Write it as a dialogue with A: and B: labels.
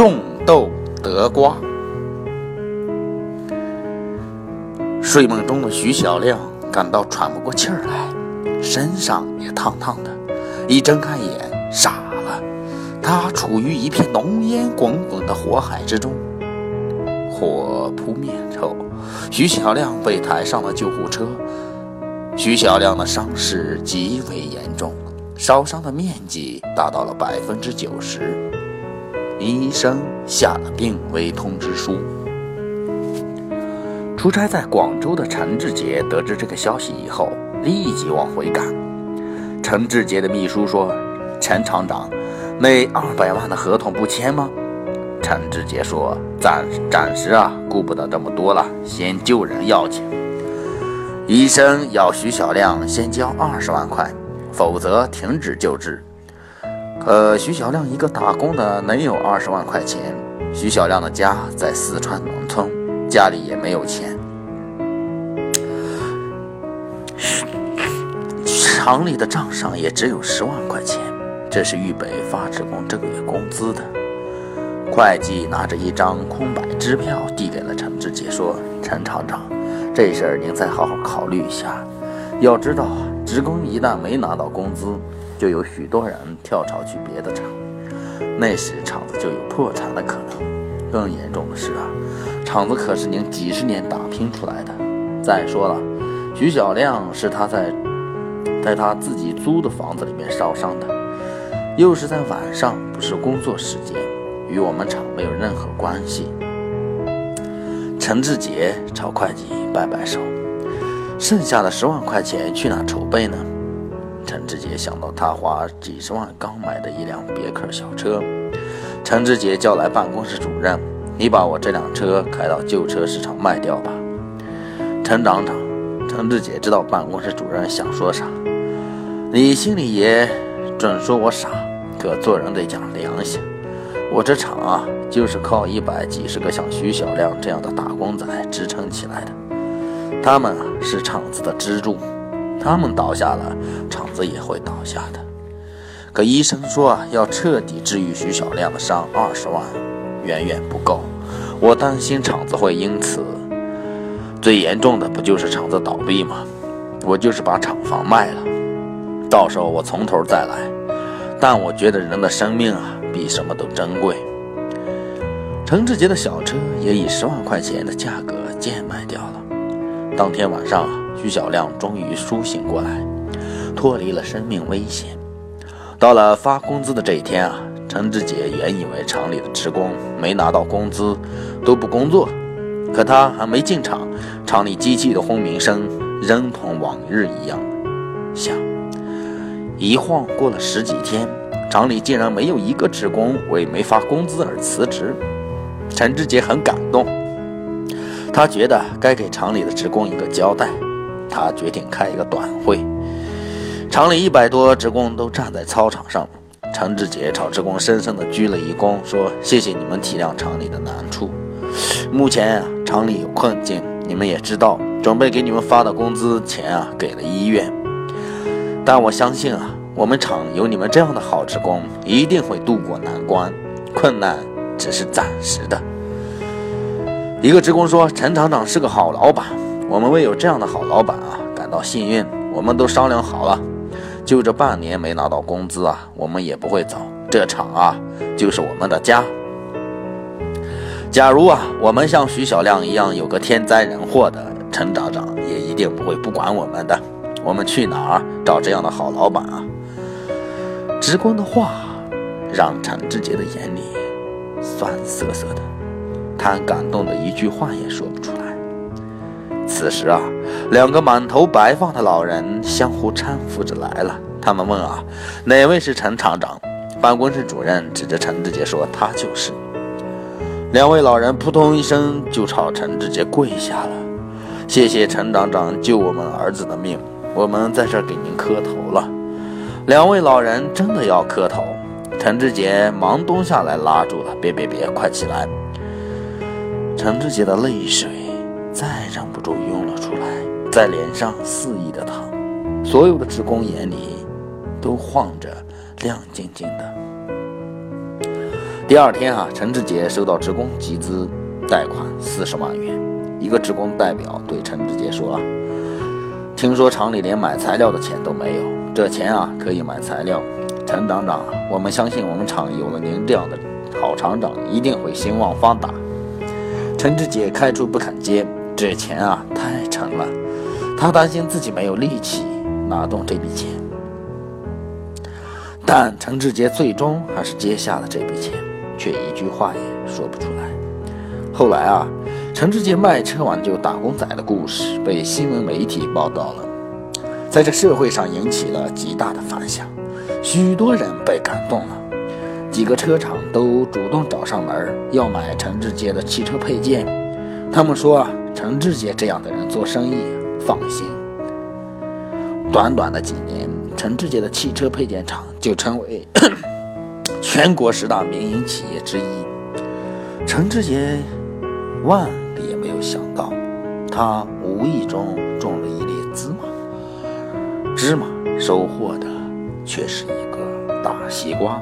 A: 种豆得瓜。睡梦中的徐小亮感到喘不过气儿来，身上也烫烫的，一睁开眼傻了，他处于一片浓烟滚滚的火海之中。火扑灭后，徐小亮被抬上了救护车。徐小亮的伤势极为严重，烧伤的面积达到了百分之九十。医生下了病危通知书。出差在广州的陈志杰得知这个消息以后，立即往回赶。陈志杰的秘书说：“陈厂长，那二百万的合同不签吗？”陈志杰说：“暂暂时啊，顾不得这么多了，先救人要紧。”医生要徐小亮先交二十万块，否则停止救治。呃徐小亮一个打工的，能有二十万块钱？徐小亮的家在四川农村，家里也没有钱。厂里的账上也只有十万块钱，这是预备发职工这个月工资的。会计拿着一张空白支票递给了陈志杰，说：“陈厂长，这事儿您再好好考虑一下。要知道，职工一旦没拿到工资，就有许多人跳槽去别的厂，那时厂子就有破产的可能。更严重的是啊，厂子可是您几十年打拼出来的。再说了，徐小亮是他在。”在他自己租的房子里面烧伤的，又是在晚上，不是工作时间，与我们厂没有任何关系。陈志杰朝会计摆摆手，剩下的十万块钱去哪筹备呢？陈志杰想到他花几十万刚买的一辆别克小车，陈志杰叫来办公室主任：“你把我这辆车开到旧车市场卖掉吧。”陈厂长，陈志杰知道办公室主任想说啥。你心里也准说我傻，可做人得讲良心。我这厂啊，就是靠一百几十个像徐小亮这样的打工仔支撑起来的。他们，是厂子的支柱，他们倒下了，厂子也会倒下的。可医生说啊，要彻底治愈徐小亮的伤，二十万远远不够。我担心厂子会因此，最严重的不就是厂子倒闭吗？我就是把厂房卖了。到时候我从头再来，但我觉得人的生命啊比什么都珍贵。陈志杰的小车也以十万块钱的价格贱卖掉了。当天晚上，徐小亮终于苏醒过来，脱离了生命危险。到了发工资的这一天啊，陈志杰原以为厂里的职工没拿到工资都不工作，可他还没进厂，厂里机器的轰鸣声仍同往日一样响。一晃过了十几天，厂里竟然没有一个职工为没发工资而辞职。陈志杰很感动，他觉得该给厂里的职工一个交代。他决定开一个短会，厂里一百多职工都站在操场上。陈志杰朝职工深深地鞠了一躬，说：“谢谢你们体谅厂里的难处。目前啊，厂里有困境，你们也知道，准备给你们发的工资钱啊，给了医院。”但我相信啊，我们厂有你们这样的好职工，一定会渡过难关。困难只是暂时的。一个职工说：“陈厂长是个好老板，我们为有这样的好老板啊感到幸运。我们都商量好了，就这半年没拿到工资啊，我们也不会走。这厂啊，就是我们的家。假如啊，我们像徐小亮一样有个天灾人祸的，陈厂长也一定不会不管我们的。”我们去哪儿找这样的好老板啊？职工的话让陈志杰的眼里酸涩涩的，他感动的一句话也说不出来。此时啊，两个满头白发的老人相互搀扶着来了。他们问啊，哪位是陈厂长？办公室主任指着陈志杰说：“他就是。”两位老人扑通一声就朝陈志杰跪下了，谢谢陈厂长救我们儿子的命。我们在这给您磕头了，两位老人真的要磕头。陈志杰忙蹲下来拉住了，别别别，快起来！陈志杰的泪水再忍不住涌了出来，在脸上肆意的淌，所有的职工眼里都晃着亮晶晶的。第二天啊，陈志杰收到职工集资贷款四十万元。一个职工代表对陈志杰说：“，听说厂里连买材料的钱都没有，这钱啊可以买材料。陈厂长，我们相信我们厂有了您这样的好厂长，一定会兴旺发达。”陈志杰开出不肯接，这钱啊太沉了，他担心自己没有力气拿动这笔钱。但陈志杰最终还是接下了这笔钱，却一句话也说不出来。后来啊。陈志杰卖车挽救打工仔的故事被新闻媒体报道了，在这社会上引起了极大的反响，许多人被感动了，几个车厂都主动找上门要买陈志杰的汽车配件。他们说，陈志杰这样的人做生意放心。短短的几年，陈志杰的汽车配件厂就成为 全国十大民营企业之一。陈志杰。万也没有想到，他无意中种了一粒芝麻，芝麻收获的却是一个大西瓜。